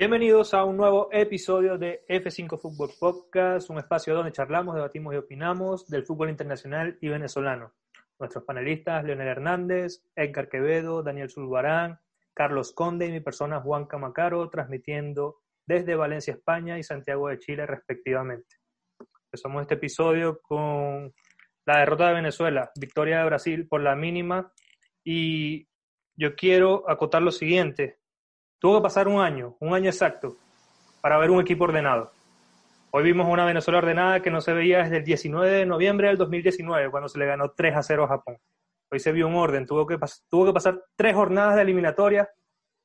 Bienvenidos a un nuevo episodio de F5 Fútbol Podcast, un espacio donde charlamos, debatimos y opinamos del fútbol internacional y venezolano. Nuestros panelistas, Leonel Hernández, Edgar Quevedo, Daniel Zulbarán, Carlos Conde y mi persona Juan Camacaro, transmitiendo desde Valencia, España y Santiago de Chile, respectivamente. Empezamos este episodio con la derrota de Venezuela, victoria de Brasil por la mínima, y yo quiero acotar lo siguiente Tuvo que pasar un año, un año exacto, para ver un equipo ordenado. Hoy vimos una Venezuela ordenada que no se veía desde el 19 de noviembre del 2019, cuando se le ganó 3 a 0 a Japón. Hoy se vio un orden, tuvo que, tuvo que pasar tres jornadas de eliminatoria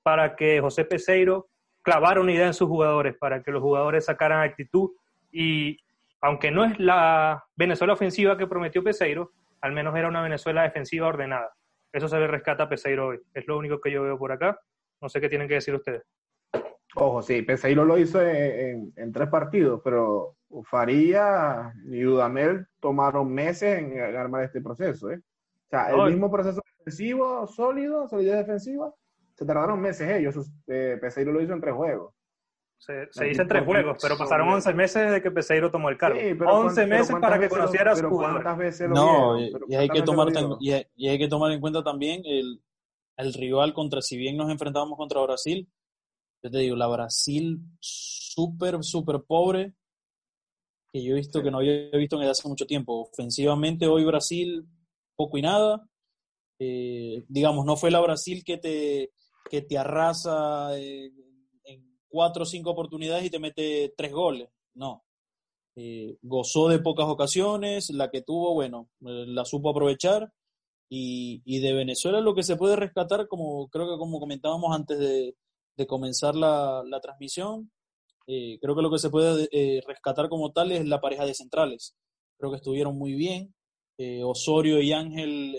para que José Peseiro clavara una idea en sus jugadores, para que los jugadores sacaran actitud y aunque no es la Venezuela ofensiva que prometió Peseiro, al menos era una Venezuela defensiva ordenada. Eso se le rescata a Peseiro hoy. Es lo único que yo veo por acá. No sé qué tienen que decir ustedes. Ojo, sí, Peseiro lo hizo en, tres partidos, pero Faría y Dudamel tomaron meses en, armar este proceso. ¿eh? O sea, el mismo proceso defensivo, sólido, solidez defensiva, se tardaron meses ellos. Eh, Peseiro lo hizo en tres juegos. Se, se hizo en tres juegos, pero pasaron 11 meses desde que Peseiro tomó el cargo. Sí, 11 meses para que conociera a su No, y, hay que tomar, y, hay, que tomar en cuenta también el, el rival contra, si bien nos enfrentábamos contra Brasil, yo te digo, la Brasil súper, súper pobre, que yo he visto que no había visto en hace mucho tiempo. Ofensivamente, hoy Brasil, poco y nada. Eh, digamos, no fue la Brasil que te, que te arrasa en cuatro o cinco oportunidades y te mete tres goles. No. Eh, gozó de pocas ocasiones, la que tuvo, bueno, eh, la supo aprovechar y, de Venezuela lo que se puede rescatar, como creo que como comentábamos antes de, comenzar la, transmisión, eh, creo que lo que se puede eh, rescatar como tal es la pareja de centrales. Creo que estuvieron muy bien. Eh, Osorio y Ángel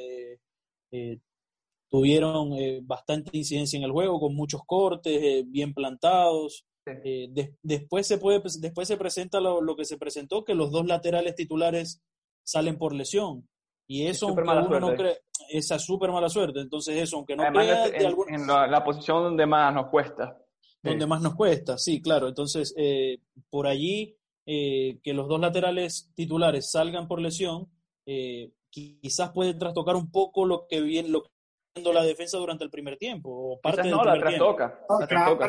tuvieron bastante incidencia en el juego, con muchos cortes, bien plantados. después, se puede, después se presenta lo, lo, que se presentó, que los dos laterales titulares salen por lesión. Y eso, aunque uno no cree, esa súper mala suerte. Entonces, eso, aunque no crea, en, la, posición donde más nos cuesta. Donde más nos cuesta, sí, claro. Entonces, eh, por allí, eh, que los dos laterales titulares salgan por lesión, eh, quizás puede trastocar un poco lo que viene, lo que la defensa durante el primer tiempo. O parte no, la trastoca.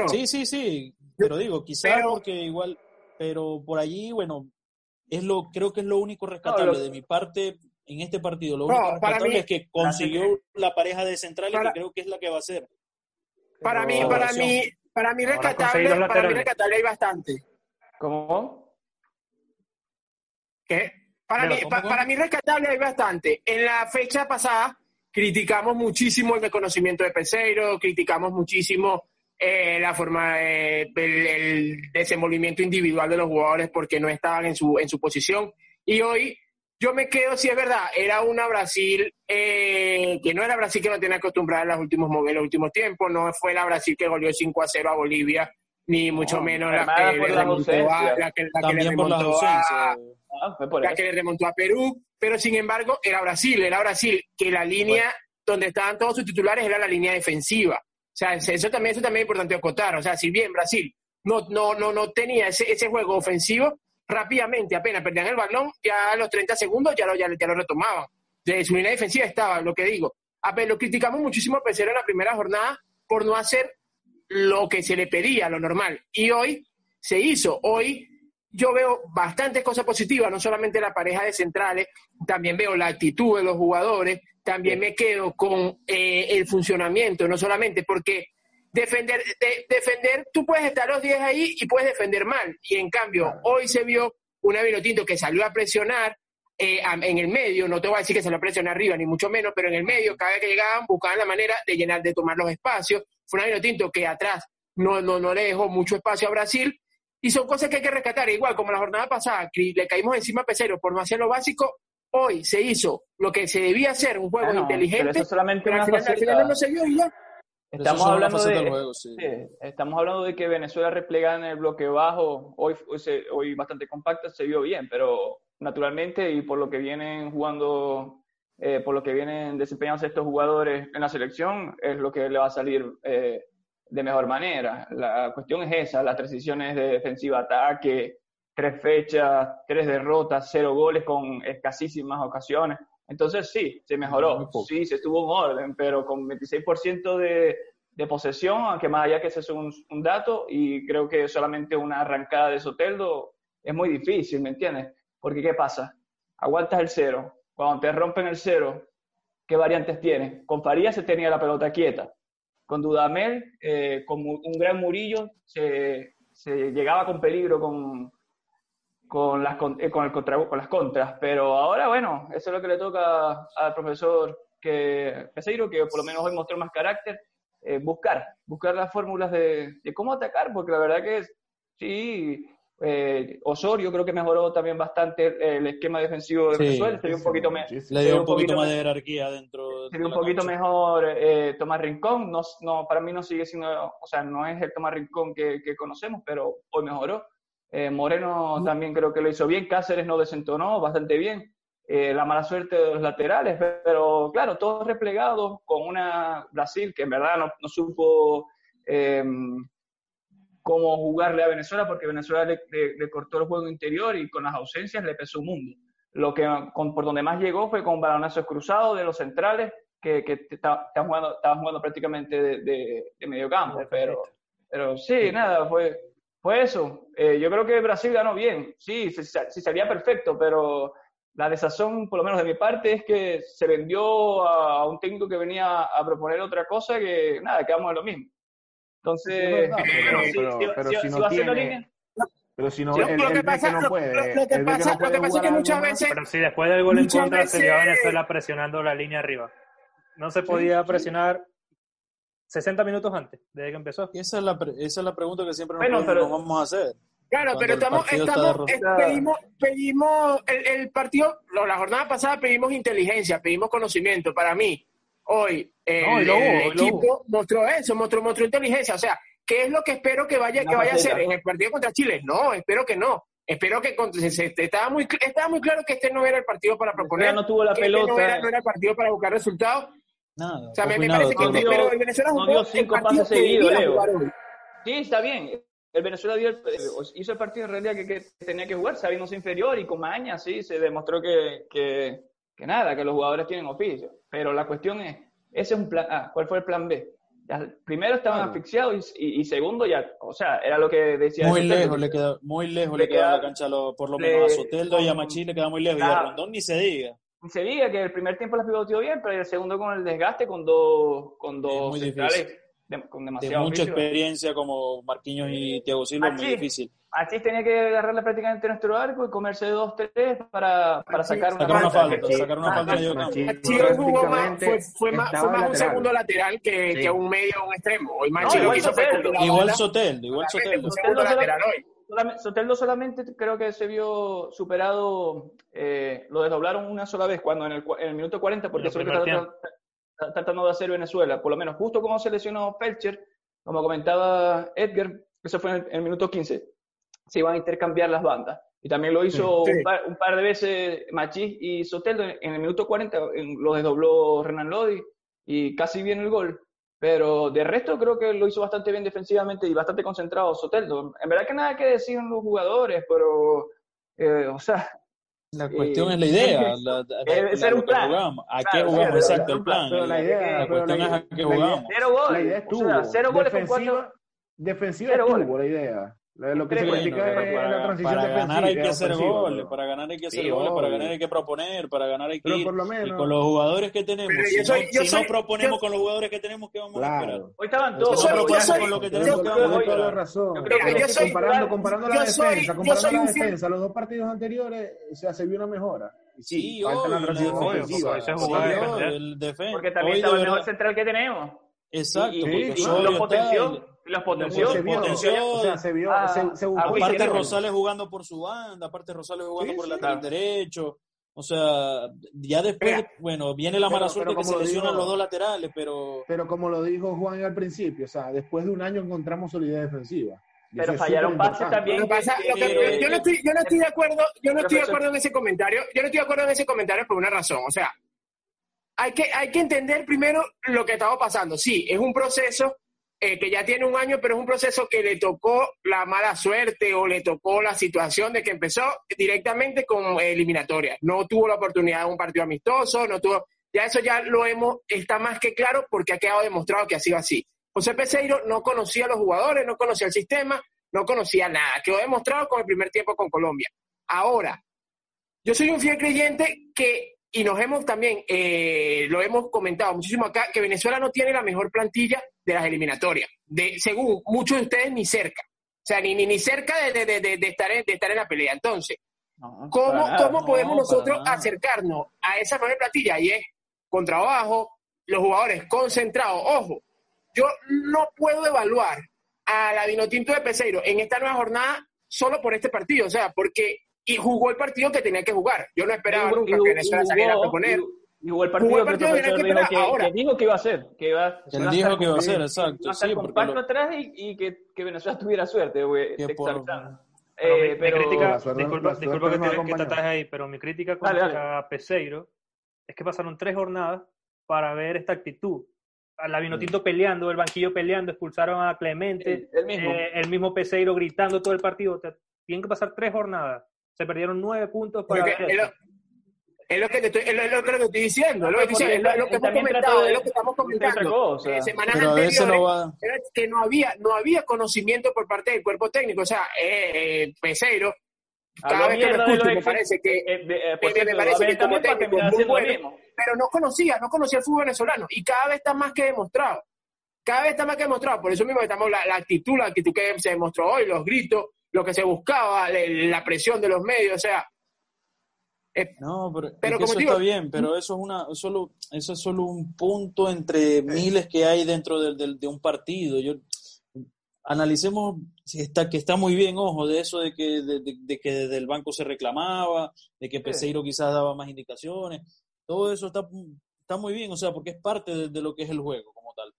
Sí, sí, sí. Pero digo, quizás porque igual, pero por allí, bueno, es lo, creo que es lo único rescatable de mi parte en este partido. Lo único para mí, es que consiguió la pareja de centrales que creo que es la que va a ser. Para mí, para mí, para mí rescatable, para mí rescatable hay bastante. ¿Cómo? ¿Qué? Para, mí, para mí rescatable hay bastante. En la fecha pasada criticamos muchísimo el reconocimiento de Peseiro, criticamos muchísimo eh, la forma, de, el, desenvolvimiento individual de los jugadores porque no estaban en su, en su posición. Y hoy yo me quedo, si es verdad, era una Brasil eh, que no era Brasil que no tenía acostumbrada en los últimos, en los últimos tiempos, no fue la Brasil que goleó 5 a 0 a Bolivia, ni mucho menos la que, le remontó a, la que, le remontó a, ah, la que le remontó a Perú, pero sin embargo era Brasil, era Brasil que la línea donde estaban todos sus titulares era la línea defensiva. O sea, eso también, eso también es importante acotar. O sea, si bien Brasil no, no, no, no tenía ese, ese juego ofensivo, rápidamente, apenas perdían el balón, ya a los 30 segundos ya lo, ya, lo retomaban. De su línea defensiva estaba, lo que digo. ver, lo criticamos muchísimo a Pesero en la primera jornada por no hacer lo que se le pedía, lo normal. Y hoy se hizo. Hoy yo veo bastantes cosas positivas, no solamente la pareja de centrales, también veo la actitud de los jugadores, también me quedo con eh, el funcionamiento, no solamente porque defender, defender, tú puedes estar los 10 ahí y puedes defender mal. Y en cambio, hoy se vio una Vinotinto que salió a presionar, eh, en el medio, no te voy a decir que se la presión arriba, ni mucho menos, pero en el medio, cada vez que llegaban, buscaban la manera de llenar, de tomar los espacios. Fue un año tinto que atrás no, no, no le dejó mucho espacio a Brasil. Y son cosas que hay que rescatar. Igual como la jornada pasada, le caímos encima a Pesero por no hacer lo básico, hoy se hizo lo que se debía hacer, un juego inteligente. Pero, solamente al, final, no se vio y ya. Estamos hablando, de, estamos hablando de que Venezuela replegada en el bloque bajo, hoy, hoy bastante compacta, se vio bien, pero naturalmente y por lo que vienen jugando, eh, por lo que vienen desempeñándose estos jugadores en la selección, es lo que le va a salir eh, de mejor manera. La cuestión es esa, las transiciones de defensiva-ataque, tres fechas, tres derrotas, cero goles con escasísimas ocasiones. Entonces sí, se mejoró, sí, se estuvo en orden, pero con 26% de, de posesión, aunque más allá que ese es un, un, dato, y creo que solamente una arrancada de Soteldo es muy difícil, ¿me entiendes? Porque ¿qué pasa? Aguantas el cero. Cuando te rompen el cero, ¿qué variantes tienes? Con Farías se tenía la pelota quieta. Con Dudamel, eh, con un gran Murillo, se, se llegaba con peligro con, con las, eh, con, el contra, con las contras. Pero ahora, bueno, eso es lo que le toca al profesor que, Peseiro, que por lo menos hoy mostró más carácter, eh, buscar, buscar las fórmulas de, de, cómo atacar, porque la verdad que sí, eh, Osorio creo que mejoró también bastante el esquema defensivo de Venezuela, se un poquito, le dio un poquito, más de jerarquía dentro. Se un poquito mejor eh, Tomás Rincón, no, no, para mí no sigue siendo, o sea, no es el Tomás Rincón que, que conocemos, pero hoy mejoró. Eh, Moreno también creo que lo hizo bien, Cáceres no desentonó bastante bien. Eh, la mala suerte de los laterales, pero claro, todos replegados con una Brasil que en verdad no, no supo eh, cómo jugarle a Venezuela, porque Venezuela le, cortó el juego interior y con las ausencias le pesó un mundo. Lo que con, por donde más llegó fue con balonazos cruzados de los centrales, que, que estaban jugando, jugando prácticamente de, de, medio campo. Pero, pero sí, nada, fue, fue eso. Eh, yo creo que Brasil ganó bien, sí, sí, salía perfecto, pero la desazón, por lo menos de mi parte, es que se vendió a, un técnico que venía a proponer otra cosa que, nada, quedamos en lo mismo. Entonces, pero, si, no tiene... Pero si no, lo que pasa, no puede. Lo, que pasa, lo que pasa es que muchas veces. Pero si después del gol en contra se lleva Venezuela presionando la línea arriba. No se podía presionar 60 minutos antes, desde que empezó. esa es la, esa es la pregunta que siempre nos, vamos a hacer. Claro, pero estamos, estamos pedimos, pedimos el, el, partido, la jornada pasada pedimos inteligencia, pedimos conocimiento. Para mí, hoy el, equipo mostró eso, mostró, mostró inteligencia. O sea, ¿qué es lo que espero que vaya, que vaya a hacer en el partido contra Chile? No, espero que no. Espero que estaba muy estaba muy claro que este no era el partido para proponer. no tuvo la este pelota. no, era, no era, el partido para buscar resultados. Nada, o sea, me, parece que pero el Venezuela no dio cinco pases seguidos, Leo. Sí, está bien. El Venezuela dio el, hizo el partido en realidad que, que tenía que jugar, sabiéndose inferior y con maña, sí, se demostró que, que, que nada, que los jugadores tienen oficio. Pero la cuestión es, ese es un plan A. ¿Cuál fue el plan B? primero estaban asfixiados y, segundo ya, o sea, era lo que decía. Muy lejos le queda, muy lejos le, queda la cancha, por lo menos a Soteldo y a Machi le queda muy lejos y a Rondón ni se diga. Ni se diga que el primer tiempo la pivoteó bien, pero el segundo con el desgaste, con dos, con dos centrales con demasiado de mucha experiencia como Marquinhos y Thiago Silva, muy difícil. Así tenía que agarrarle prácticamente nuestro arco y comerse dos, tres para, para sacar, una, sacar una falta. Sacar una falta de jugó más, fue, fue más, fue más un segundo lateral que, que un medio o un extremo. Hoy no, igual, Soteldo, igual Soteldo, igual Soteldo. Soteldo, solamente, Soteldo solamente creo que se vio superado, eh, lo desdoblaron una sola vez cuando en el, en el minuto 40, porque solo tratando de hacer Venezuela, por lo menos justo como se lesionó Felcher, como comentaba Edgar, eso fue en el, minuto 15, se iban a intercambiar las bandas. Y también lo hizo Un, par, de veces Machís y Soteldo. En el minuto 40 lo desdobló Renan Lodi y casi viene el gol. Pero de resto creo que lo hizo bastante bien defensivamente y bastante concentrado Soteldo. En verdad que nada que decir en los jugadores, pero, eh, o sea, la cuestión es la idea. La, Debe ser un plan. ¿A qué jugamos? Exacto, el plan. la, idea, la cuestión es a qué jugamos. Cero goles. La idea. O sea, cero goles defensiva, con cuatro. Defensiva estuvo la idea. Lo que se critica es la transición para ganar hay que hacer goles, para ganar hay que hacer goles, para ganar hay que proponer, para ganar hay que ir. y con los jugadores que tenemos, si, no, proponemos con los jugadores que tenemos, ¿qué vamos a esperar? Hoy estaban todos. Si no proponemos con lo que tenemos, ¿qué vamos a esperar? razón. comparando, comparando la defensa, comparando la defensa, los dos partidos anteriores se, se vio una mejora. Sí, la transición Porque también estaba el mejor central que tenemos. Exacto, y, los potenció, los potenció, se vio, o sea, se vio, aparte Rosales jugando por su banda, aparte Rosales jugando por el lateral derecho, o sea, ya después, bueno, viene la mala suerte que se lesionan los dos laterales, pero... Pero como lo dijo Juan al principio, o sea, después de un año encontramos solidez defensiva. Pero fallaron pases también. yo, no estoy, yo no estoy de acuerdo, yo no estoy de acuerdo en ese comentario, yo no estoy de acuerdo en ese comentario por una razón, o sea, hay que, hay que entender primero lo que estaba pasando. Sí, es un proceso eh, que ya tiene un año, pero es un proceso que le tocó la mala suerte o le tocó la situación de que empezó directamente con eliminatoria. No tuvo la oportunidad de un partido amistoso, no tuvo, ya eso ya lo hemos, está más que claro porque ha quedado demostrado que ha sido así. José Peseiro no conocía a los jugadores, no conocía el sistema, no conocía nada. Quedó demostrado con el primer tiempo con Colombia. Ahora, yo soy un fiel creyente que, y nos hemos también, eh, lo hemos comentado muchísimo acá, que Venezuela no tiene la mejor plantilla de las eliminatorias, de, según muchos de ustedes, ni cerca. O sea, ni, ni, cerca de, estar en, de estar en la pelea. Entonces, ¿cómo, ¿cómo podemos nosotros acercarnos a esa mejor plantilla? Y es con trabajo, los jugadores concentrados. Ojo, yo no puedo evaluar a la Vinotinto de Peseiro en esta nueva jornada solo por este partido, o sea, porque y jugó el partido que tenía que jugar. Yo no esperaba nunca que Venezuela saliera a proponer y jugó el partido, que el partido que, dijo que, ahora. que, dijo que iba a hacer. Que iba, Él dijo que iba a hacer, exacto. Sí, compacto lo... atrás y, y que, que, Venezuela tuviera suerte, güey. Por... Eh, mi, pero, mi crítica, disculpa, disculpa que, te, que te atajes ahí, pero mi crítica contra dale, dale. Peseiro es que pasaron tres jornadas para ver esta actitud. A la Vinotinto mm. peleando, el banquillo peleando, expulsaron a Clemente, el, el, mismo. Eh, el mismo Peseiro gritando todo el partido. Tienen que pasar tres jornadas. Se perdieron nueve puntos para es lo que te estoy, es lo, que estoy diciendo, es lo que, es lo que hemos comentado, es lo que estamos comentando. Eh, semanas anteriores, no que no había, no había conocimiento por parte del cuerpo técnico, o sea, eh, eh Pesero, cada vez que lo escucho me parece que, eh, eh me, me parece que como técnico muy bueno, pero no conocía, no conocía el fútbol venezolano, y cada vez está más que demostrado, cada vez está más que demostrado, por eso mismo estamos la, la actitud, la actitud que se demostró hoy, los gritos, lo que se buscaba, la presión de los medios, o sea, eh, no, pero, eso está bien, pero eso es una solo eso es solo un punto entre miles que hay dentro de, de, un partido. Yo analicemos si está que está muy bien, ojo, de eso de que de, que desde el banco se reclamaba, de que Peseiro quizás daba más indicaciones, todo eso está está muy bien, o sea, porque es parte de, lo que es el juego como tal.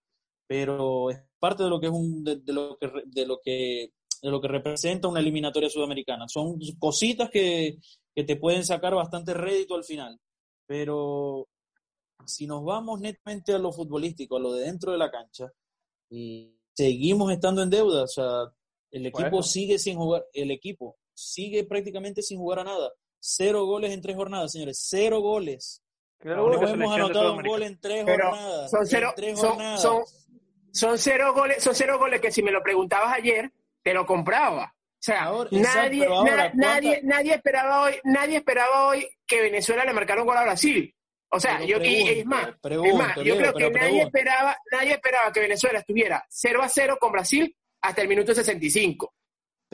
Pero es parte de lo que es un de, lo que de lo que de lo que representa una eliminatoria sudamericana. Son cositas que, que te pueden sacar bastante rédito al final. Pero si nos vamos netamente a lo futbolístico, a lo de dentro de la cancha, y seguimos estando en deuda, o sea, el equipo sigue sin jugar, el equipo sigue prácticamente sin jugar a nada. Cero goles en tres jornadas, señores, cero goles. no hemos anotado un gol en tres jornadas. Son cero, son, cero goles, son cero goles que si me lo preguntabas ayer, te lo compraba. O sea, nadie, nadie, nadie esperaba hoy, nadie esperaba hoy que Venezuela le marcara un gol a Brasil. O sea, yo es más, yo creo que nadie esperaba, nadie esperaba que Venezuela estuviera 0 a 0 con Brasil hasta el minuto 65.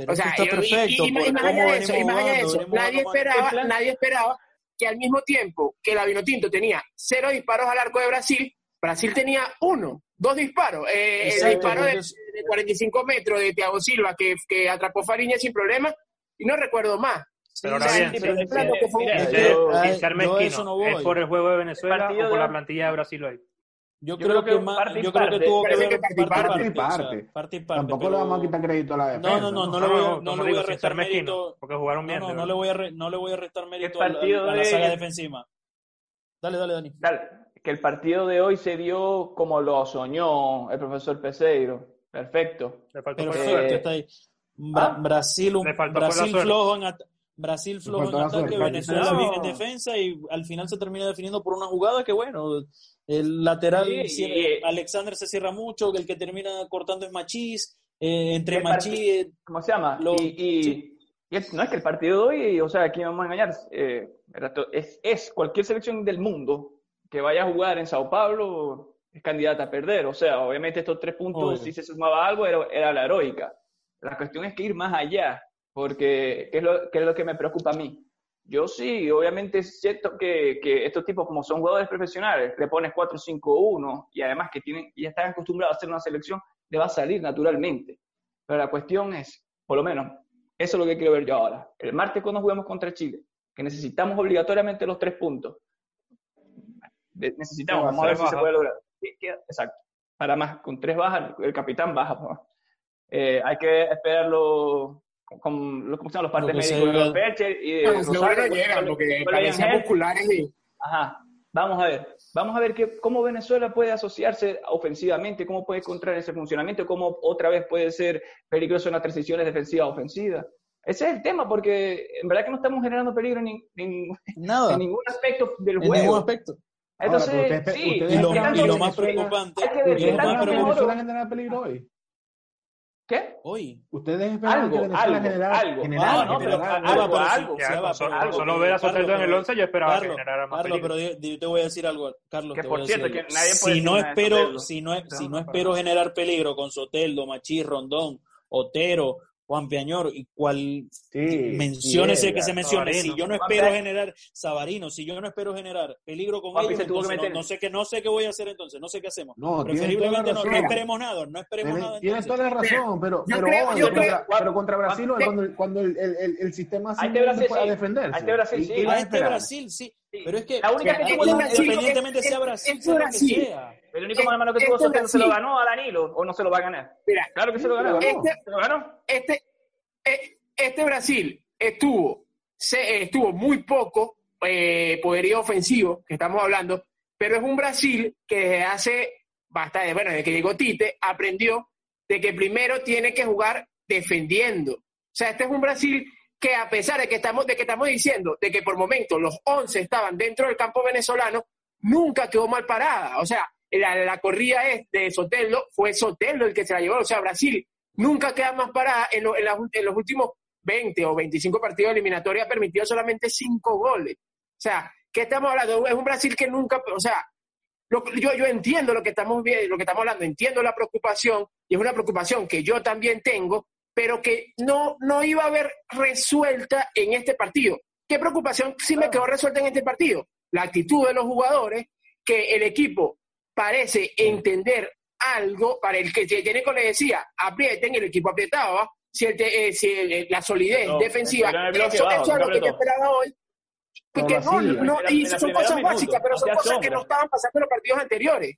o sea, y, más allá de eso, y más allá de eso, nadie esperaba, nadie esperaba que al mismo tiempo que la Vinotinto tenía cero disparos al arco de Brasil, Brasil tenía uno dos disparos. Eh, el disparo de, 45 metros de Thiago Silva que, que atrapó Fariña sin problema y no recuerdo más. Pero ahora bien, ¿es por el juego de Venezuela o por la plantilla de Brasil hoy? Yo, creo, que, más, yo creo que tuvo que ver parte y parte. parte, Tampoco le vamos a quitar crédito a la defensa. No, no, no, no, le voy a, no, le voy a restar mérito. Porque jugaron bien. No, no, le voy a, no le voy a restar mérito a, la saga defensiva. Dale, dale, Dani. Dale que el partido de hoy se dio como lo soñó el profesor Peseiro. Perfecto. Le faltó Perfecto, está ahí. ¿Ah? Brasil, un, Brasil flojo en, Brasil flojo en ataque, Venezuela no. bien en defensa y al final se termina definiendo por una jugada que bueno, el lateral sí, cierra, y, Alexander se cierra mucho, el que termina cortando es Machís, eh, entre Machís... ¿Cómo se llama? Lo, y, y, sí. y es, no es que el partido de hoy, o sea, aquí vamos a engañar, eh, es, es cualquier selección del mundo que vaya a jugar en Sao Paulo es candidata a perder. O sea, obviamente estos tres puntos, si se sumaba algo, era, era, la heroica. La cuestión es que ir más allá, porque ¿qué es, lo, qué es lo que me preocupa a mí? Yo sí, obviamente es cierto que, que, estos tipos, como son jugadores profesionales, le pones 4-5-1 y además que tienen, ya están acostumbrados a hacer una selección, le va a salir naturalmente. Pero la cuestión es, por lo menos, eso es lo que quiero ver yo ahora. El martes cuando jugamos contra Chile, que necesitamos obligatoriamente los tres puntos. Necesitamos, vamos a ver si se puede lograr. Exacto. Para más, con tres bajas, el capitán baja. Pues. Eh, hay que esperarlo con, los, los partes médicos de los Percher y de los llegan porque musculares y... Ajá. Vamos a ver, vamos a ver que, cómo Venezuela puede asociarse ofensivamente, cómo puede encontrar ese funcionamiento, cómo otra vez puede ser peligroso en las transiciones defensivas ofensivas. Ese es el tema, porque en verdad que no estamos generando peligro en, en ningún aspecto del juego. En ningún aspecto. Entonces, sí, y, lo, y lo, más preocupante, es que Venezuela genera peligro hoy. ¿Qué? Hoy. Ustedes esperan que Venezuela algo, generara, algo. Generara, ah, no, pero algo, algo. algo. Solo ver a Soteldo en el 11 yo esperaba Carlos, que generara más Carlos, pero yo te voy a decir algo, Carlos. Que te por voy a cierto, decir que nadie puede si no espero, si no, si no espero generar peligro con Soteldo, Machí, Rondón, Otero, Juan Piañor y cual sí, mencione que se mencione, si yo no espero generar Sabarino, si yo no espero generar peligro con ellos, entonces, no, no, sé qué no sé qué voy a hacer entonces, no sé qué hacemos. No, Preferiblemente no, no, esperemos nada, no esperemos tienes, nada. Tienes toda la razón, pero, pero, creo, hoy, contra, pero contra Brasil, cuando, cuando el, el, el, sistema sí Brasil, puede defenderse. Hay Brasil, sí. Hay Brasil, sí. Pero es que, la única que independientemente sea Brasil, Brasil. El único hermano que tuvo Soteldo se lo ganó a Danilo o no se lo va a ganar. Claro que se lo ganó. Se lo ganó. Este eh, este Brasil estuvo, estuvo muy poco eh, poderío ofensivo, que estamos hablando, pero es un Brasil que desde hace bastante, bueno, desde que llegó Tite, aprendió de que primero tiene que jugar defendiendo. O sea, este es un Brasil que a pesar de que estamos, de que estamos diciendo de que por momentos los 11 estaban dentro del campo venezolano, nunca quedó mal parada. O sea, la, la corrida es de Soteldo, fue Soteldo el que se la llevó. O sea, Brasil nunca queda más parada. En, en, los últimos 20 o 25 partidos eliminatorios ha permitido solamente 5 goles. O sea, ¿qué estamos hablando? Es un Brasil que nunca, o sea, yo, yo entiendo lo que estamos viendo, lo que estamos hablando, entiendo la preocupación, y es una preocupación que yo también tengo, pero que no, no iba a haber resuelta en este partido. ¿Qué preocupación sí me quedó resuelta en este partido? La actitud de los jugadores, que el equipo parece entender algo para el que Jeneco le decía, aprieten, el equipo apretaba, si, el eh, si eh, la solidez defensiva, eso, es lo que yo esperaba hoy. Porque no, no, y son cosas básicas, pero son cosas que no estaban pasando en los partidos anteriores.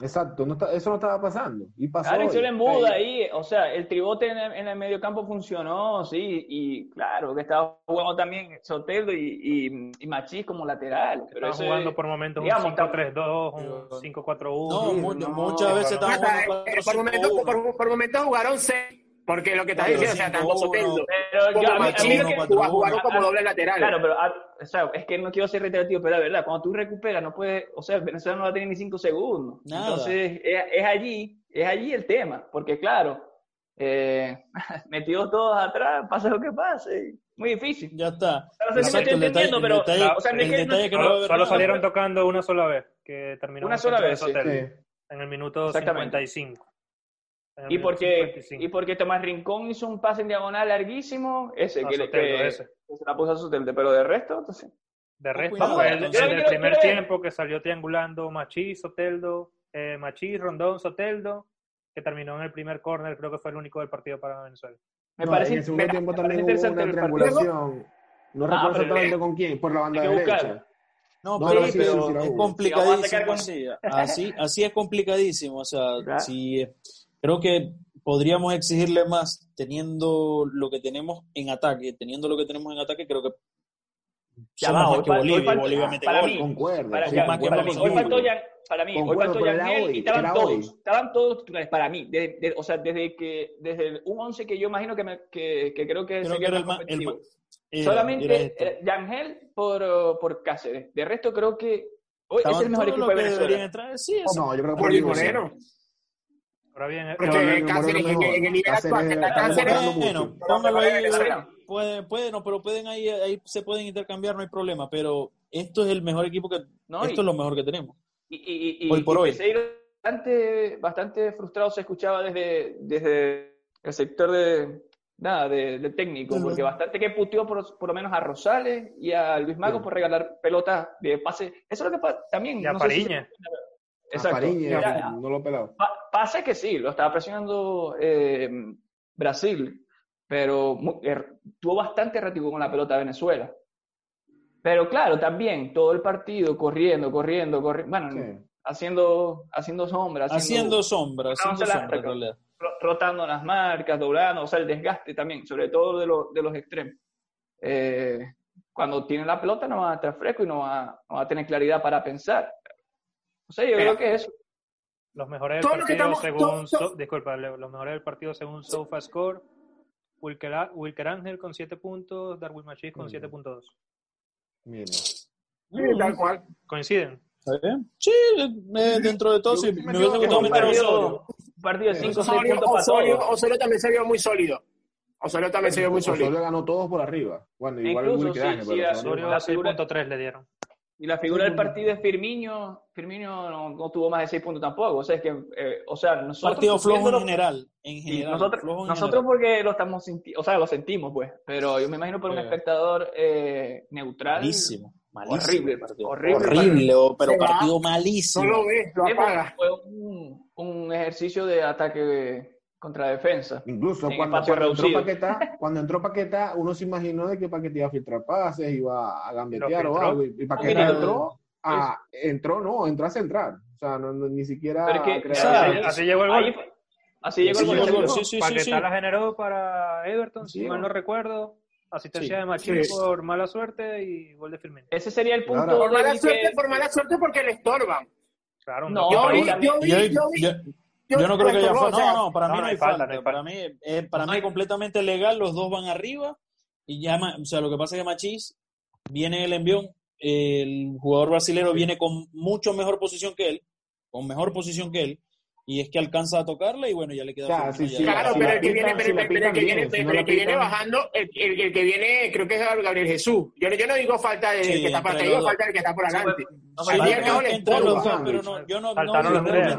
Exacto, no eso no estaba pasando. Y pasó claro, se le muda ahí. O sea, el tribote en el, en el medio campo funcionó, sí, y claro, que estaba jugando también Soteldo y, y, y Machís como lateral. Pero estaba jugando por momentos un 5-3-2, un 5-4-1. No, muchas veces estaba jugando por, por momentos jugaron 6 porque lo que estás diciendo, o sea, tanto Soteldo pero yo, a mí, jugaron como doble lateral. Claro, pero o sea, es que no quiero ser reiterativo, pero la verdad, cuando tú recuperas, no puedes, o sea, Venezuela no va a tener ni cinco segundos. Entonces, es, allí, es allí el tema, porque claro, eh, metidos todos atrás, pase lo que pase. Muy difícil. Ya está. No sé si me estoy entendiendo, pero. que solo, salieron tocando una sola vez, que terminó una sola vez, sí. en el minuto 55. Y porque, y porque Tomás Rincón hizo un pase en diagonal larguísimo, ese, que, que, se la puso a su pero de resto, entonces. De resto, Vamos, el, el, el, primer tiempo que salió triangulando Machí, Soteldo, eh, Machí, Rondón, Soteldo, que terminó en el primer córner, creo que fue el único del partido para Venezuela. Me no, parece, en el segundo me, tiempo me también hubo una triangulación. No ah, recuerdo exactamente con quién, por la banda derecha. No, pero, sí, pero sí, es complicadísimo. Así, así, así es complicadísimo. O sea, si Creo que podríamos exigirle más teniendo lo que tenemos en ataque, teniendo lo que tenemos en ataque, creo que ya va, más que Bolivia, Bolivia mete para Mí, Concuerdo, para, ya, para, mí, hoy faltó ya, para mí, hoy faltó Yangel y estaban todos, estaban todos titulares para mí, de, de, o sea, desde que desde un 11 que yo imagino que, me, que, que creo que creo que era el más, el, era, Solamente era Yangel por, por Cáceres, de resto creo que hoy es el mejor equipo de Venezuela. Sí, es, no, yo creo que por Moreno. Ahora bien, porque Cáceres en, en el nivel actual Cáceres. Bueno, póngalo ahí. Pueden, pueden, no, pero pueden ahí, ahí se pueden intercambiar, no hay problema. Pero esto es el mejor equipo que. No, esto y, es lo mejor que tenemos. Y, y, y hoy por hoy. Bastante, bastante frustrado se escuchaba desde, desde el sector de, nada de, técnico, porque bastante que puteó por, por, lo menos a Rosales y a Luis Mago por regalar pelotas de pase. Eso es lo que pasa también. Y a Pariña. Exacto. no lo pelado. pase que sí, lo estaba presionando eh, Brasil, pero er, tuvo bastante errático con la pelota de Venezuela. Pero claro, también todo el partido corriendo, corriendo, corriendo. Bueno, haciendo, haciendo sombra. Haciendo, sombra, haciendo sombra, rotando las marcas, doblando, o sea, el desgaste también, sobre todo de, de los extremos. Eh, cuando tiene la pelota no va a estar fresco y no va, no va a tener claridad para pensar. O sea, yo creo que eso. Los mejores del partido según disculpa, los mejores del partido según SofaScore, Wilker, Wilker Ángel con 7 puntos, Darwin Machis con 7.2. Mira. tal cual. ¿Coinciden? Sí, dentro de todo, sí. Me hubiese gustado meter Osorio. Un partido de 5 6 puntos para todos. Osorio también se vio muy sólido. Osorio también se vio muy sólido. Osorio ganó todos por arriba. Bueno, igual Incluso, sí, sí, Osorio 6.3 le dieron. Y la figura del partido es Firmino. Firmino no, tuvo más de 6 puntos tampoco. O sea, es que, eh, o sea, nosotros. Partido flojo en general. En general nosotros, nosotros porque lo estamos o sea, lo sentimos, pues. Pero yo me imagino por un espectador eh, neutral. Malísimo. Malísimo horrible partido. Horrible, horrible pero partido malísimo. No lo ves, lo apaga. Fue un, un ejercicio de ataque contra defensa. Incluso cuando, entró Paqueta, cuando entró Paqueta, uno se imaginó de que Paqueta iba a filtrar pases, iba a gambetear o algo, y Paqueta entró, a, entró, no, entró a centrar. O sea, no, ni siquiera... así, llegó el gol. Así llegó el gol. Sí, sí, Paqueta la generó para Everton, si mal no recuerdo. Asistencia de Machín por mala suerte y gol de Firmino. Ese sería el punto. Por mala, suerte, por mala suerte porque le estorban. Claro, no, yo, vi, yo, vi, yo, vi, yo, no creo que haya falta. No, no, para mí no hay falta. Para mí, eh, para mí es completamente legal. Los dos van arriba. Y ya, o sea, lo que pasa es que Machís viene en el envión. El jugador brasileño viene con mucho mejor posición que él. Con mejor posición que él y es que alcanza a tocarla y bueno, ya le queda. Claro, claro pero el que viene, pero, el que viene, el que viene bajando, el, el, que viene, creo que es Gabriel Jesús. Yo, yo no digo falta del que está por atrás, digo falta del que está por adelante. Entre los dos, pero no, yo no. Faltaron los tres,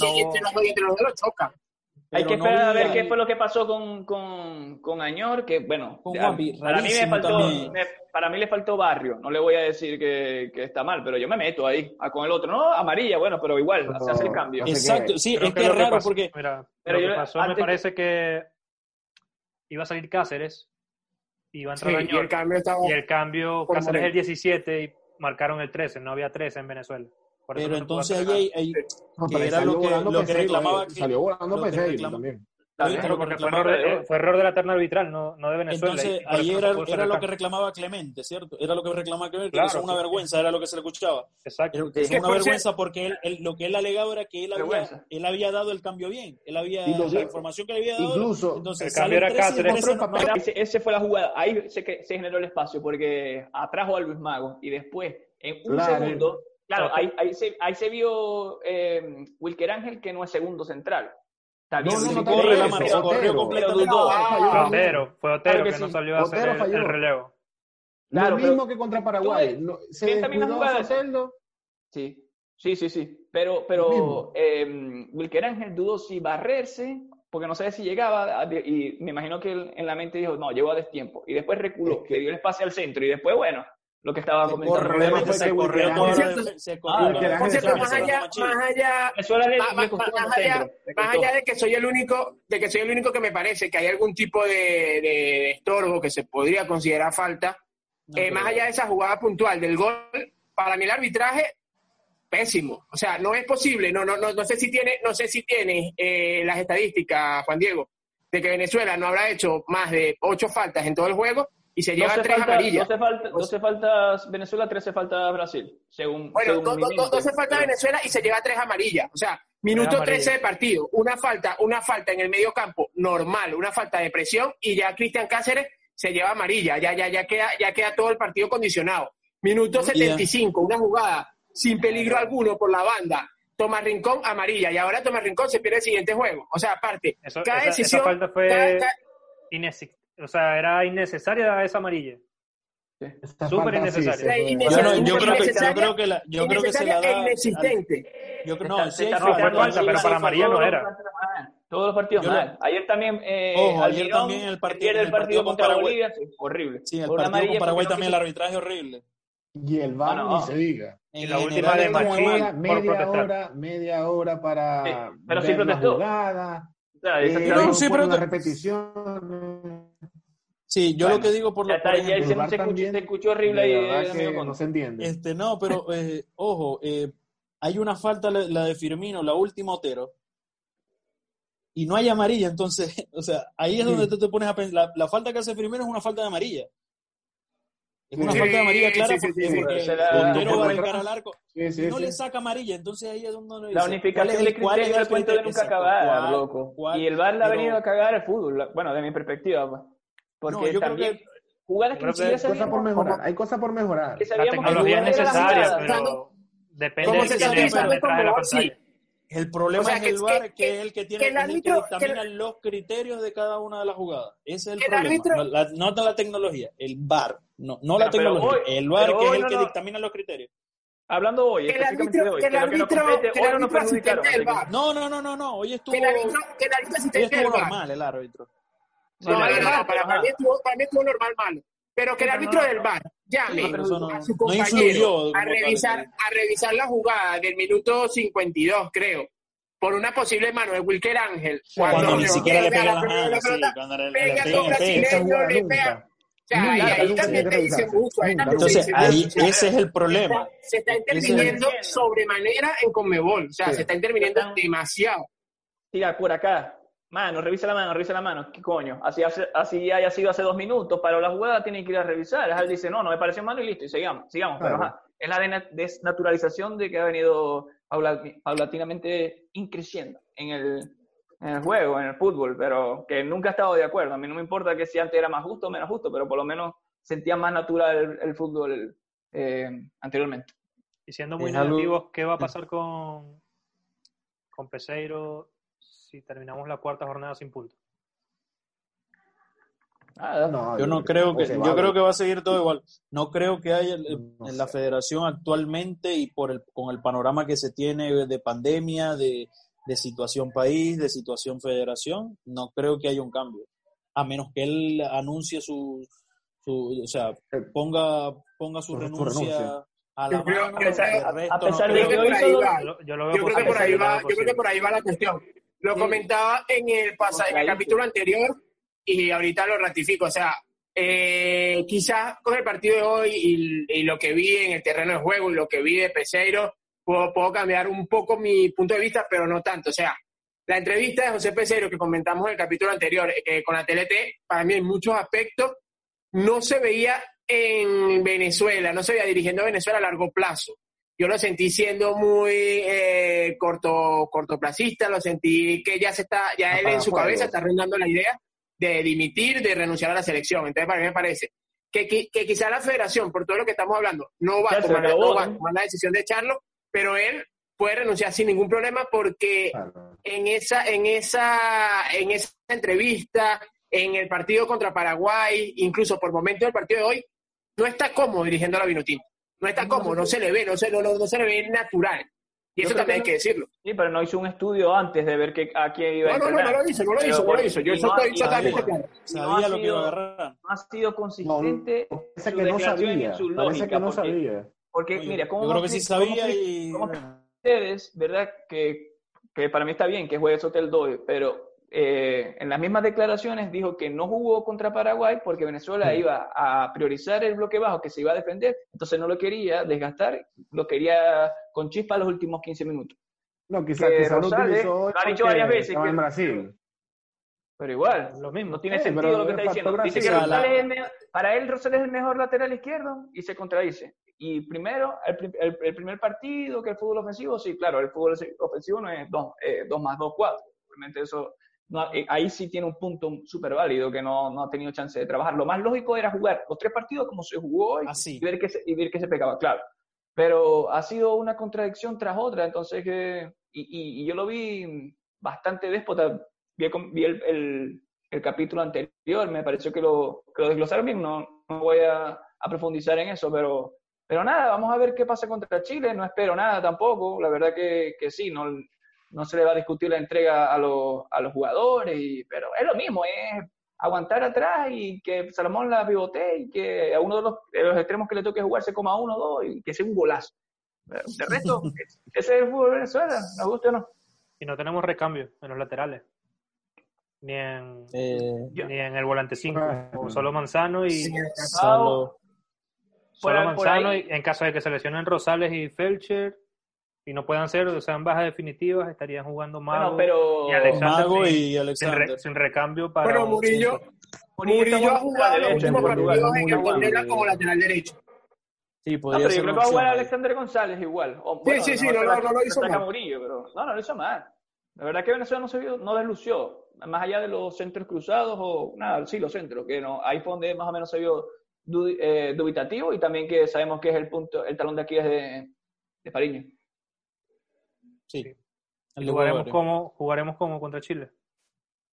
Entre los dos chocan. Hay que esperar a ver qué fue lo que pasó con, con, con Añor, que bueno, para, mí me faltó, para mí le faltó barrio, no le voy a decir que, que, está mal, pero yo me meto ahí, a con el otro, no, amarilla, bueno, pero igual, se hace el cambio. Exacto, sí, es que, es raro porque... Mira, pero lo que pasó me parece que iba a salir Cáceres, iba a entrar Añor, y el cambio, estaba y el cambio Cáceres el 17 y marcaron el 13, no había 13 en Venezuela. Pero entonces ahí, ahí era lo que, lo que reclamaba. Salió volando Peseiro también. fue, error de, la terna arbitral, no, no de Venezuela. Entonces, ahí era, era lo que reclamaba Clemente, ¿cierto? Era lo que reclamaba Clemente, que es una vergüenza, era lo que se le escuchaba. Exacto. Es una vergüenza porque él, lo que él alegaba era que él había, él había dado el cambio bien. Él había, la información que le había dado. Incluso, entonces, el cambio era Cáceres. Ese, ese fue la jugada. Ahí se, se generó el espacio porque atrajo a Luis Mago y después, en un segundo Claro, ahí, ahí, se, ahí se vio eh, Wilker Ángel, que no es segundo central. También no, no, no, corre la mano, corrió completamente. Fue Otero, fue Otero que, no salió a hacer el, relevo. Claro, lo mismo que contra Paraguay. No, se descuidó Soteldo. Sí, sí, sí, sí. Pero, pero eh, Wilker Ángel dudó si barrerse, porque no sabía si llegaba, y me imagino que él en la mente dijo, no, llegó a destiempo. Y después reculó, que dio el espacio al centro, y después, bueno, lo que estaba comentando. se corrió todo. Se corrió. más allá, más allá, más allá de que soy el único, de que soy el único que me parece que hay algún tipo de, de estorbo que se podría considerar falta, eh, más allá de esa jugada puntual del gol, para mí el arbitraje pésimo. O sea, no es posible. No, no, no, no sé si tiene, no sé si tiene eh, las estadísticas, Juan Diego, de que Venezuela no habrá hecho más de ocho faltas en todo el juego y se lleva tres amarillas. 12, falta, 12 faltas Venezuela, 13 faltas Brasil, según Bueno, según 12 faltas Venezuela y se lleva tres amarillas. O sea, minuto 13 de partido, una falta, una falta en el medio campo normal, una falta de presión y ya Cristian Cáceres se lleva amarilla, ya, ya, ya, queda, ya queda todo el partido condicionado. Minuto 75, una jugada sin peligro alguno por la banda. Tomás Rincón amarilla y ahora Tomás Rincón se pierde el siguiente juego. O sea, aparte, cada decisión... Esa falta fue o sea, era innecesaria esa amarilla. Súper innecesaria. yo, creo que, yo creo que la, yo creo que se la da. inexistente. Yo creo, no, sí fue falta, pero para amarilla no era. Todos los partidos mal. Ayer también. Eh, Ojo, ayer también el partido, el partido, contra Paraguay. Bolivia, horrible. Sí, el partido con Paraguay también el arbitraje horrible. Y el VAR ni se diga. En la última de Machín, media hora, media hora para. Sí, pero sí protestó. Jugada, eh, no, sí, pero repetición. Sí, yo lo que digo por lo ya, ya se, se, escuchó, se, escuchó, horrible ahí. no se entiende. Este, no, pero eh, ojo, eh, hay una falta, la, la, de Firmino, la última Otero, y no hay amarilla, entonces, o sea, ahí es donde tú te pones a pensar, la, la, falta que hace Firmino es una falta de amarilla. Es una falta de amarilla clara sí, porque, Otero va a llegar al arco y no le saca amarilla, entonces ahí es donde uno dice, La unificación de criterios el cuento de nunca acabar, loco. Y el VAR le ha venido a cagar el fútbol, bueno, de mi perspectiva, Porque también que, jugadas que, que hay cosas por mejorar, hay cosas por mejorar. La tecnología es necesaria, pero depende de quién está detrás de la pantalla. El problema o sea, es el VAR, que, que, es el que tiene que, el árbitro, que dictamina los criterios de cada una de las jugadas. Ese es el, problema. Árbitro, la, no la tecnología, el VAR, no, no la tecnología. Hoy, el VAR que es el no, que no. dictamina los criterios. Hablando hoy, que el árbitro, de hoy, que el árbitro, que, no que el árbitro. No, no, no, no, no, hoy estuvo, que el árbitro, que el árbitro asistente hoy estuvo normal el árbitro. No, no, no, para, para, mí estuvo, para mí estuvo normal malo. Pero que el árbitro del VAR llame no, a su compañero a revisar, a revisar la jugada del minuto 52, creo por una posible mano de Wilker Ángel. Cuando, cuando ni siquiera le pega la mano, sí, cuando le, pega Entonces, ahí, ese es el problema. Se está interviniendo sobremanera en Conmebol. O sea, sí. se está interviniendo demasiado. Tira por acá. Mano, revisa la mano, revisa la mano. ¿Qué coño? Así, hace, así haya sido hace dos minutos, para la jugada tiene que ir a revisar. Él dice, no, no me pareció malo y listo, y sigamos, sigamos. Claro. Pero ajá, es la desnaturalización de que ha venido paulatinamente increciendo en el, en el juego, en el fútbol, pero que nunca he estado de acuerdo. A mí no me importa que si antes era más justo o menos justo, pero por lo menos sentía más natural el, el fútbol eh, anteriormente. Y siendo muy negativos, ¿qué va a pasar con, con Peseiro si terminamos la cuarta jornada sin puntos? Ah, no, yo no creo que yo creo que va a seguir todo igual. No creo que haya no en la federación actualmente y por el con el panorama que se tiene de pandemia, de, de situación país, de situación federación, no creo que haya un cambio. A menos que él anuncie su, su o sea, ponga ponga su renuncia, su renuncia. a la mano, que, a, pesar de que por ahí va, yo, yo, yo creo que por ahí va, yo creo que por ahí va la cuestión. Lo sí. comentaba en el pasado, en el capítulo anterior y ahorita lo ratifico. O sea, eh, quizás con el partido de hoy y, y, lo que vi en el terreno de juego y lo que vi de Peseiro, puedo, puedo, cambiar un poco mi punto de vista, pero no tanto. O sea, la entrevista de José Peseiro que comentamos en el capítulo anterior eh, con la TLT, para mí en muchos aspectos no se veía en Venezuela, no se veía dirigiendo a Venezuela a largo plazo. Yo lo sentí siendo muy eh, corto, cortoplacista, lo sentí que ya se está, ya él en su cabeza está rondando la idea de dimitir, de renunciar a la selección. Entonces, para mí me parece que, que, que quizá la federación, por todo lo que estamos hablando, no va, a tomar, no va a tomar la decisión de echarlo, pero él puede renunciar sin ningún problema porque claro. en, esa, en, esa, en esa entrevista, en el partido contra Paraguay, incluso por momentos del partido de hoy, no está cómodo dirigiendo a la Vinotinto. No está cómodo, no se le ve, no se, no, no se le ve natural. Y eso también hay que decirlo. Sí, pero no hizo un estudio antes de ver que, a quién iba a No, no, no, no lo hizo, no lo hizo, no lo hizo. Yo eso estoy totalmente claro. Sabía lo que iba a agarrar. No ha sido consistente no, parece que no sabía. Parece que no porque, sabía. Porque, Oye, mira, ¿cómo yo creo que sí sabía y... ¿cómo ustedes, verdad? Que, que para mí está bien que juegue Sotel Doy, pero eh, en las mismas declaraciones dijo que no jugó contra Paraguay porque Venezuela sí. iba a priorizar el bloque bajo que se iba a defender, entonces no lo quería desgastar, lo quería con chispa los últimos 15 minutos. No, quizás quizá lo utilizó. Lo ha dicho varias veces. Que, en Brasil. Pero igual, lo mismo. No tiene sí, sentido lo que está diciendo. Dice que Rosales es mejor, para él Rosales es el mejor lateral izquierdo y se contradice. Y primero, el, el, el, primer partido, que el fútbol ofensivo, sí, claro, el fútbol ofensivo no es 2 eh, más 2, 4. Obviamente eso no, eh, ahí sí tiene un punto súper válido que no, no, ha tenido chance de trabajar. Lo más lógico era jugar los tres partidos como se jugó hoy Así. y ver que se, y ver que se pegaba, claro. Pero ha sido una contradicción tras otra, entonces que, y, y, y yo lo vi bastante déspota. Vi, vi el, el, el, capítulo anterior, me pareció que lo, que lo desglosaron bien, no, no voy a, a, profundizar en eso, pero, pero nada, vamos a ver qué pasa contra Chile, no espero nada tampoco, la verdad que, que sí, no, no se le va a discutir la entrega a los, a los jugadores, y, pero es lo mismo, es aguantar atrás y que Salomón la pivote y que a uno de los, los extremos que le toque jugar se coma uno o dos y que sea un golazo. De resto, ese es el fútbol de Venezuela, nos gusta o no. Y no tenemos recambio en los laterales. Ni en, eh, ni en el volante 5. solo Manzano y. solo, Manzano. Y en caso de que se lesionen Rosales y Felcher y no puedan ser, o sean bajas definitivas, estarían jugando Mago, pero... y Alexander, y Alexander. Sin, recambio para... Bueno, Murillo, Murillo, ha jugado los últimos partidos en el Candela como lateral derecho. Sí, podría no, pero yo creo que va a jugar Alexander González igual. O, sí, sí, sí, no, no, no, lo hizo mal. Murillo, pero, no, no lo hizo mal. La verdad que Venezuela no se vio, no deslució, más allá de los centros cruzados o nada, sí, los centros, que no, ahí fue donde más o menos se vio eh, dubitativo y también que sabemos que es el punto, el talón de aquí es de, de Fariño. Sí. jugaremos como, jugaremos como contra Chile.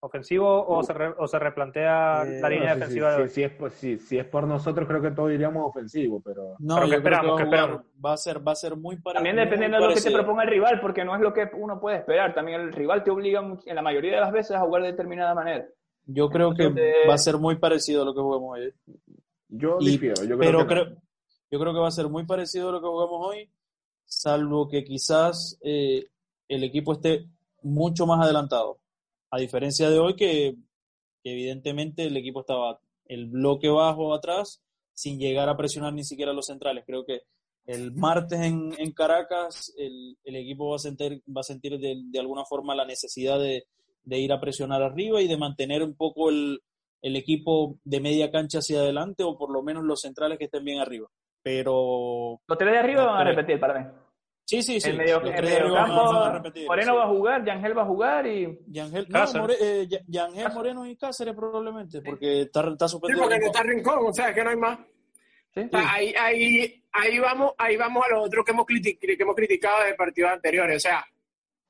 ¿Ofensivo o, se, o se replantea la eh, línea defensiva? Si, es por, si, es por nosotros, creo que todos diríamos ofensivo, pero. No, esperamos, que va, a ser, va a ser muy parecido. También dependiendo de lo que te proponga el rival, porque no es lo que uno puede esperar. También el rival te obliga en la mayoría de las veces a jugar de determinada manera. Yo creo que va a ser muy parecido a lo que jugamos hoy. Yo difiero, yo creo pero que creo, yo creo que va a ser muy parecido a lo que jugamos hoy, salvo que quizás eh, el equipo esté mucho más adelantado a diferencia de hoy que, evidentemente el equipo estaba el bloque bajo atrás sin llegar a presionar ni siquiera los centrales. Creo que el martes en, Caracas el, equipo va a sentir, va a sentir de, alguna forma la necesidad de, ir a presionar arriba y de mantener un poco el, equipo de media cancha hacia adelante o por lo menos los centrales que estén bien arriba. Pero... Los tres de arriba van a repetir para mí. Sí, sí, sí. En medio, campo, Moreno va a jugar, Yangel va a jugar y. Yangel, no, eh, Yangel, Moreno y Cáceres probablemente, porque está, está suspendido. Sí, porque no está Rincón, o sea, que no hay más. ahí, ahí, ahí, vamos, ahí vamos a lo otro que hemos, que hemos criticado de partidos anteriores. O sea,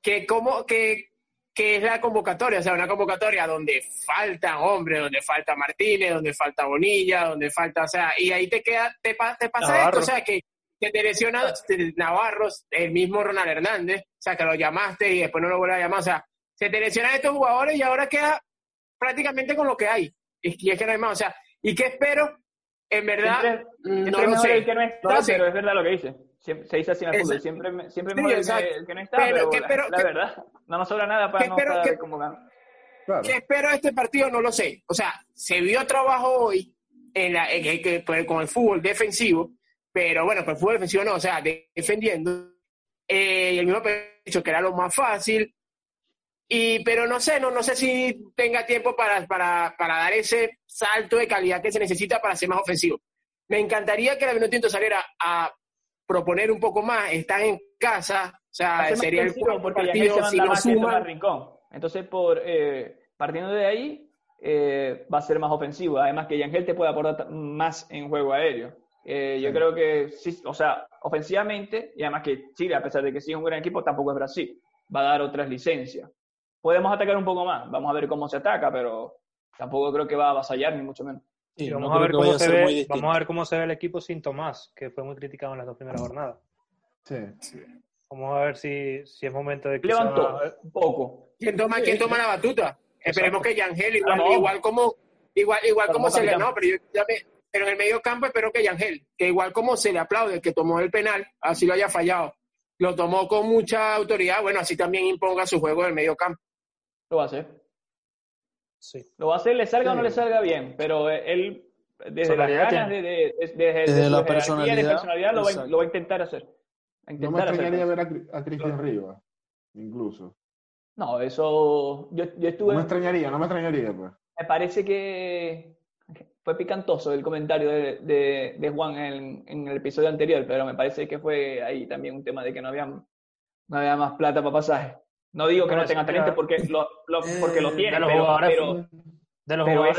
que, como, que, que es la convocatoria, o sea, una convocatoria donde faltan hombres, donde falta Martínez, donde falta Bonilla, donde falta, o sea, y ahí te queda, te, te pasa esto, o sea, que que te lesiona Navarros, el mismo Ronald Hernández, o sea, que lo llamaste y después no lo vuelves a llamar, o sea, se te lesionan estos jugadores y ahora queda prácticamente con lo que hay. Y es que no hay más, o sea, ¿y qué espero? En verdad, no lo sé. que no está, pero es verdad lo que dice. Se dice así en el fútbol, siempre, siempre mejor el, que, no está, pero, la, verdad, no nos sobra nada para no espero, estar como Claro. ¿Qué espero este partido? No lo sé. O sea, se vio trabajo hoy en la, en, pues, con el fútbol defensivo, pero bueno, pues fue defensivo no, o sea, defendiendo. Eh, y el mismo pecho, que era lo más fácil. Y, pero no sé, no, no sé si tenga tiempo para, para, para dar ese salto de calidad que se necesita para ser más ofensivo. Me encantaría que la Tinto saliera a proponer un poco más, están en casa, o sea, sería el partido si no suman. Rincón. Entonces, por eh, partiendo de ahí, eh, va a ser más ofensivo. Además que Yangel te puede aportar más en juego aéreo. Eh, yo creo que sí, o sea, ofensivamente, y además que Chile, a pesar de que sí es un gran equipo, tampoco es Brasil. Va a dar otras licencias. Podemos atacar un poco más, vamos a ver cómo se ataca, pero tampoco creo que va a avasallar, ni mucho menos. Vamos, a ver cómo se ve, vamos a ver cómo se ve el equipo sin Tomás, que fue muy criticado en las dos primeras jornadas. Sí. Vamos a ver si, si es momento de que Levantó un poco. ¿Quién toma, ¿quién toma la batuta? Esperemos que Yangel, igual, igual como, igual, igual como se le. No, pero yo ya me, pero en el medio campo espero que Yangel, que igual como se le aplaude que tomó el penal, así lo haya fallado, lo tomó con mucha autoridad, bueno, así también imponga su juego en el medio campo. Lo va a hacer. Sí. Lo va a hacer, le salga o no le salga bien, pero él, desde las ganas, de, desde, la personalidad, lo, va, a intentar hacer. no me extrañaría ver a, Cristian Rivas, incluso. No, eso. Yo, yo estuve. No me extrañaría, no me extrañaría, pues. Me parece que fue picantoso el comentario de, de, Juan en, en, el episodio anterior, pero me parece que fue ahí también un tema de que no había, no había más plata para pasaje. No digo que no tenga talento porque lo, lo porque lo tiene, pero, de los jugadores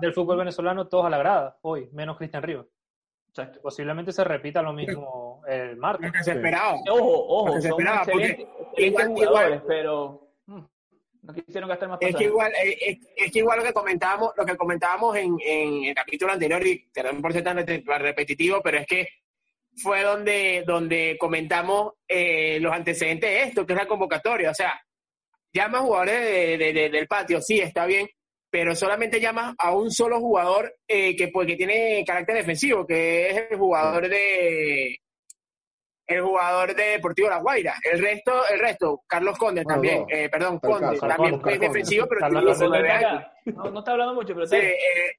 del fútbol venezolano, todos a la grada, hoy, menos Cristian Rivas. Exacto. Posiblemente se repita lo mismo el martes. Lo que se esperaba. Ojo, ojo, se esperaba, porque jugadores, pero no quisieron gastar más es que igual eh, es, que igual lo que comentábamos lo que comentábamos en, en el capítulo anterior y perdón por ser tan repetitivo pero es que fue donde, donde comentamos eh, los antecedentes de esto, que es la convocatoria. O sea, llama jugadores del patio, sí, está bien, pero solamente llama a un solo jugador eh, que, pues, que tiene carácter defensivo, que es el jugador de el jugador de Deportivo La Guaira. El resto, el resto, Carlos Conde también, eh, perdón, Conde, también es defensivo, pero tiene 19 años. No, está hablando mucho, pero sí, eh,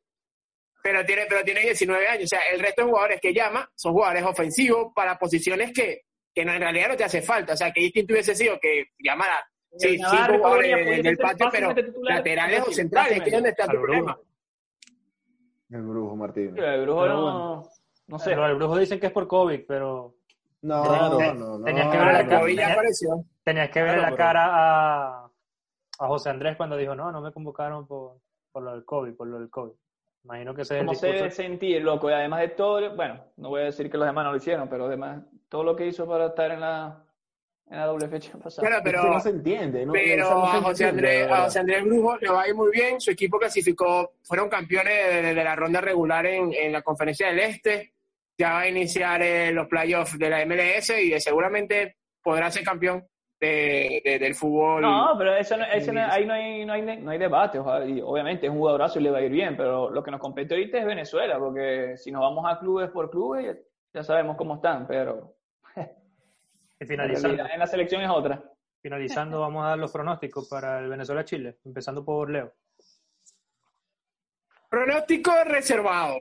pero tiene, pero tiene 19 años. O sea, el resto de jugadores que llama son jugadores ofensivos para posiciones que, que en realidad no te hace falta. O sea, que distinto hubiese sido que llamara sí, cinco jugadores del patio, pero laterales o centrales. ¿Qué dónde está tu problema? El brujo, Martín. El brujo no, no sé. Pero el brujo dicen que es por COVID, pero no, no, no, Tenías que ver la cara, tenías, que ver la cara a, a José Andrés cuando dijo, no, no me convocaron por, por lo del COVID, por lo del COVID. Imagino que se ¿Cómo se debe sentir, loco? Y además de todo, bueno, no voy a decir que los demás no lo hicieron, pero además, todo lo que hizo para estar en la, en la doble fecha pasada. Claro, pero, no se entiende, ¿no? Pero a, José Andrés, a José Andrés Brujo le va a ir muy bien. Su equipo clasificó, fueron campeones de, la ronda regular en, en, la Conferencia del Este ya va a iniciar eh, los playoffs de la MLS y seguramente podrá ser campeón de, del fútbol. No, pero eso, ahí no hay, no, hay, no hay debate. obviamente es un jugadorazo y le va a ir bien, pero lo que nos compete ahorita es Venezuela, porque si nos vamos a clubes por clubes, ya, sabemos cómo están, pero. finalizando, en la selección es otra. Finalizando, vamos a dar los pronósticos para el Venezuela-Chile, empezando por Leo. Pronóstico reservado.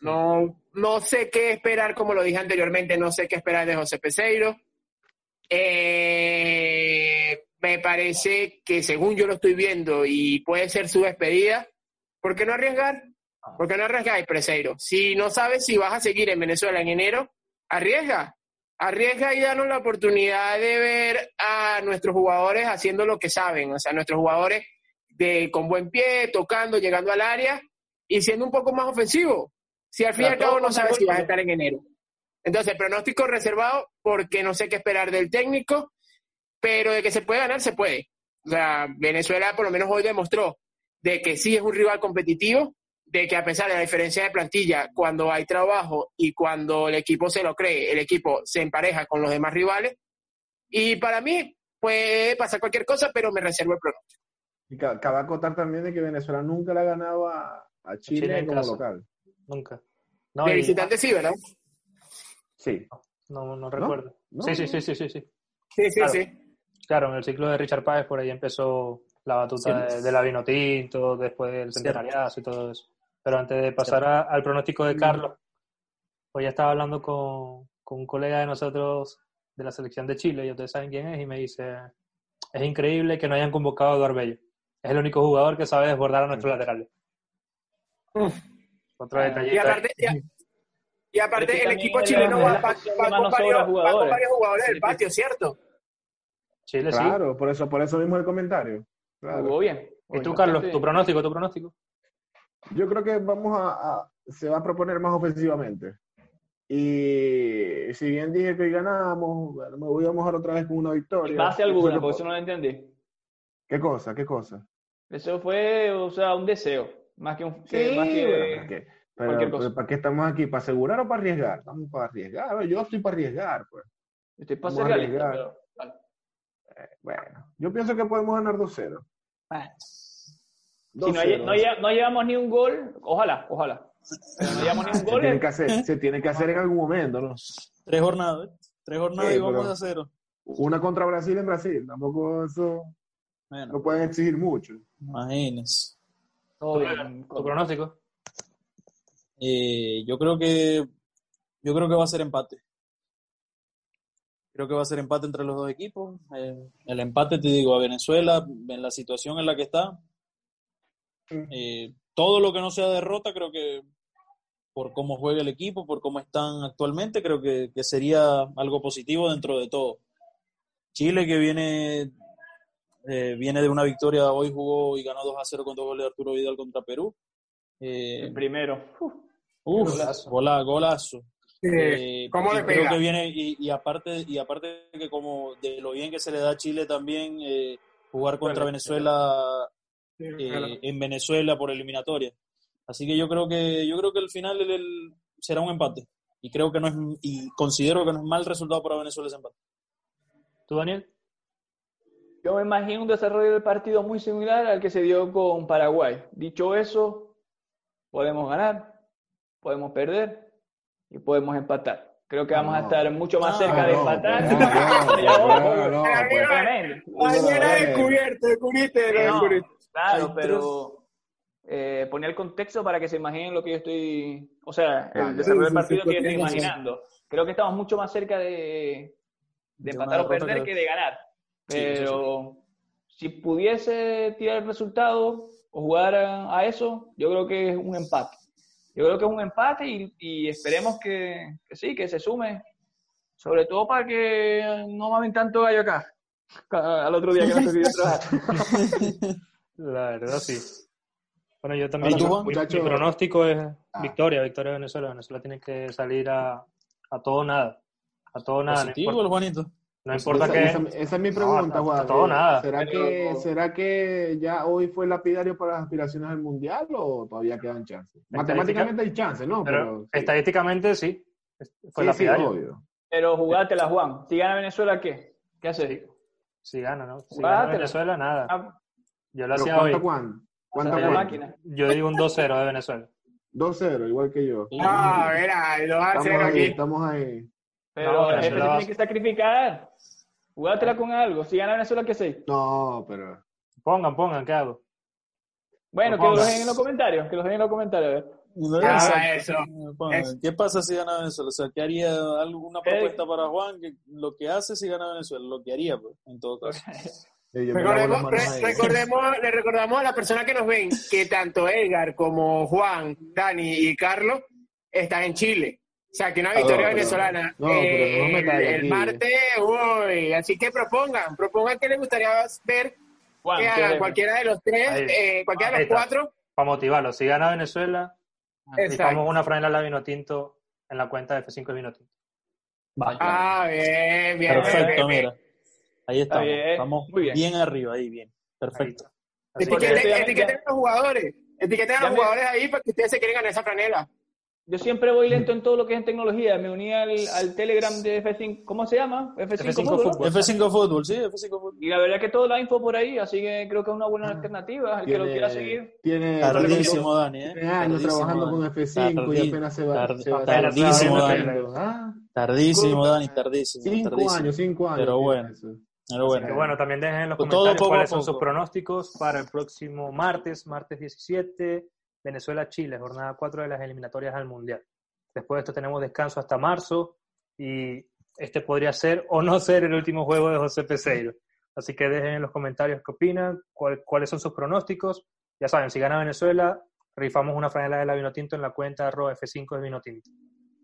No, no sé qué esperar, como lo dije anteriormente, no sé qué esperar de José Peseiro. Eh, me parece que según yo lo estoy viendo y puede ser su despedida, ¿por qué no arriesgar? ¿Por qué no arriesgar, Peseiro? Si no sabes si vas a seguir en Venezuela en enero, arriesga. Arriesga y danos la oportunidad de ver a nuestros jugadores haciendo lo que saben, o sea, nuestros jugadores de, con buen pie, tocando, llegando al área y siendo un poco más ofensivo si al fin y al cabo no sabes si vas a estar en enero. Entonces, pronóstico reservado porque no sé qué esperar del técnico, pero de que se puede ganar, se puede. O sea, Venezuela por lo menos hoy demostró de que sí es un rival competitivo, de que a pesar de la diferencia de plantilla, cuando hay trabajo y cuando el equipo se lo cree, el equipo se empareja con los demás rivales. Y para mí puede pasar cualquier cosa, pero me reservo el pronóstico. Y cabe acotar también de que Venezuela nunca le ha ganado a, Chile, como local. Nunca. No, de visitante sí, ¿verdad? Sí. No, no recuerdo. Sí, sí, sí, sí, sí, sí. Sí, sí, sí. Claro, en el ciclo de Richard Páez por ahí empezó la batuta de, la vino tinto, después del centenariazo y todo eso. Pero antes de pasar al pronóstico de Carlos, pues ya estaba hablando con, con, un colega de nosotros de la selección de Chile, y ustedes saben quién es, y me dice, es increíble que no hayan convocado a Eduardo Bello. Es el único jugador que sabe desbordar a nuestros laterales. Otro detalle. Y aparte, y, aparte el equipo chileno va, con varios, jugadores del patio, ¿cierto? Chile, claro, por eso, por eso mismo el comentario. Claro. bien. ¿Y tú, Carlos, tu pronóstico, tu pronóstico? Yo creo que vamos a, se va a proponer más ofensivamente. Y si bien dije que hoy ganamos, me voy a mojar otra vez con una victoria. Base alguna, porque eso no lo entendí. ¿Qué cosa? ¿Qué cosa? Eso fue, o sea, un deseo. Más que un. Sí, más que, pero, ¿para qué estamos aquí? ¿Para asegurar o para arriesgar? Estamos para arriesgar. Yo estoy para arriesgar, pues. Estoy para ser arriesgar. Eh, bueno, yo pienso que podemos ganar 2-0. Ah. Si no, llevamos ni un gol, ojalá, ojalá. no llevamos ni un gol. Se tiene, que hacer, se tiene que hacer en algún momento, ¿no? Tres jornadas, ¿eh? Tres jornadas y vamos a cero. Una contra Brasil en Brasil. Tampoco eso. no pueden exigir mucho. Imagínense. ¿Tu pronóstico? Eh, yo creo que yo creo que va a ser empate. Creo que va a ser empate entre los dos equipos. Eh, el empate, te digo, a Venezuela, en la situación en la que está, eh, todo lo que no sea derrota, creo que por cómo juega el equipo, por cómo están actualmente, creo que, que sería algo positivo dentro de todo. Chile que viene eh, viene de una victoria, hoy jugó y ganó 2 a 0 con dos goles de Arturo Vidal contra Perú. Eh, el primero. Uf, golazo. golazo. Eh, ¿Cómo le pega? Creo que viene, y, aparte, y aparte que como de lo bien que se le da a Chile también, jugar contra Venezuela en Venezuela por eliminatoria. Así que yo creo que yo creo que al final el, será un empate. Y creo que no es, y considero que no es mal resultado para Venezuela ese empate. ¿Tú, Daniel? Yo me imagino un desarrollo del partido muy similar al que se dio con Paraguay. Dicho eso, podemos ganar, podemos perder y podemos empatar. Creo que vamos a estar mucho más cerca de empatar. descubierto, descubriste, Claro, pero eh, ponía el contexto para que se imaginen lo que yo estoy, o sea, el ah, desarrollo del partido que yo estoy imaginando. Creo que estamos mucho más cerca de, de empatar o perder que de ganar. Pero si pudiese tirar el resultado o jugar a, eso, yo creo que es un empate. Yo creo que es un empate y, esperemos que, sí, que se sume. Sobre todo para que no mamen tanto gallo acá. Al otro día que no se trabajar. La verdad, sí. Bueno, yo también. mi, pronóstico es ah. victoria, victoria de Venezuela. Venezuela tiene que salir a, a todo nada. A todo nada. Positivo, el Juanito. No importa que. Esa, es mi pregunta, Juan. todo nada. ¿Será, que, ¿Será que ya hoy fue lapidario para las aspiraciones al mundial o todavía quedan chances? Matemáticamente hay chances, ¿no? Pero, estadísticamente sí. Fue lapidario. Pero jugátela, Juan. Si gana Venezuela, ¿qué? ¿Qué haces? Si gana, ¿no? Si gana Venezuela, nada. Ah. Yo lo hacía hoy. ¿Cuánta máquina? Yo digo un 2-0 de Venezuela. 2-0, igual que yo. Ah, mira, lo va a hacer aquí. Estamos ahí. Pero el jefe tiene que sacrificar. Jugátela con algo. Si gana Venezuela, ¿qué sé? No, pero. Pongan, pongan, ¿qué hago? Bueno, que lo dejen en los comentarios. Que lo dejen en los comentarios. eso. ¿Qué pasa si gana Venezuela? O sea, ¿qué haría alguna propuesta para Juan? Que lo que hace si gana Venezuela, lo que haría, pues, en todo caso. recordemos, recordemos, le recordamos a la persona que nos ven que tanto Edgar como Juan, Dani y Carlos están en Chile. O sea, que una victoria venezolana. No, pero no el, martes, uy, así que propongan, propongan que les gustaría ver que hagan cualquiera de los tres, eh, cualquiera de los cuatro. Para motivarlo, si gana Venezuela, vamos una franela la vino tinto en la cuenta de F5 de vino tinto. Ah, bien, bien. Perfecto, mira. Ahí estamos. Estamos bien. bien. arriba, ahí, bien. Perfecto. Etiqueten a los jugadores. Etiqueten a los jugadores ahí para que ustedes se quieren ganar esa franela. Yo siempre voy lento en todo lo que es en tecnología. Me uní al, al Telegram de F5. ¿Cómo se llama? F5, Fútbol. F5 Fútbol, sí, F5 Fútbol. Y la verdad es que toda la info por ahí, así que creo que es una buena ah. alternativa. El que lo quiera seguir. Tiene tardísimo, Dani. ¿eh? Tiene años trabajando con F5 y apenas se va. tardísimo, Dani. Tardísimo, Dani, tardísimo. Cinco años, cinco años. Pero bueno. Pero bueno. bueno, también dejen en los pues comentarios cuáles son sus pronósticos para el próximo martes, martes 17, Venezuela-Chile, jornada 4 de las eliminatorias al Mundial. Después de esto tenemos descanso hasta marzo y este podría ser o no ser el último juego de José Peseiro. Así que dejen en los comentarios qué opinan, cuáles son sus pronósticos. Ya saben, si gana Venezuela, rifamos una franela de la Vinotinto en la cuenta F5 de Vinotinto.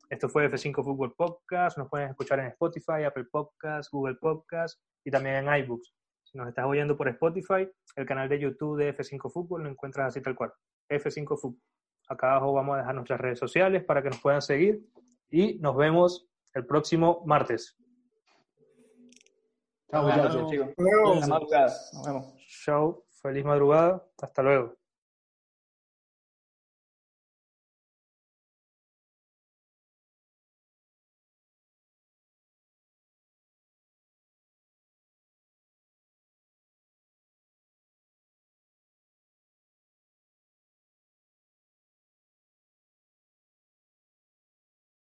Esto fue F5 Fútbol Podcast. Nos pueden escuchar en Spotify, Apple Podcast, Google Podcast y también en iBooks. Si nos estás oyendo por Spotify, el canal de YouTube de F5 Fútbol lo encuentras así tal cual. F5 Fútbol. Acá abajo vamos a dejar nuestras redes sociales para que nos puedan seguir y nos vemos el próximo martes. Chao, muchachos. Madrugada. Chao, feliz madrugada. Hasta luego.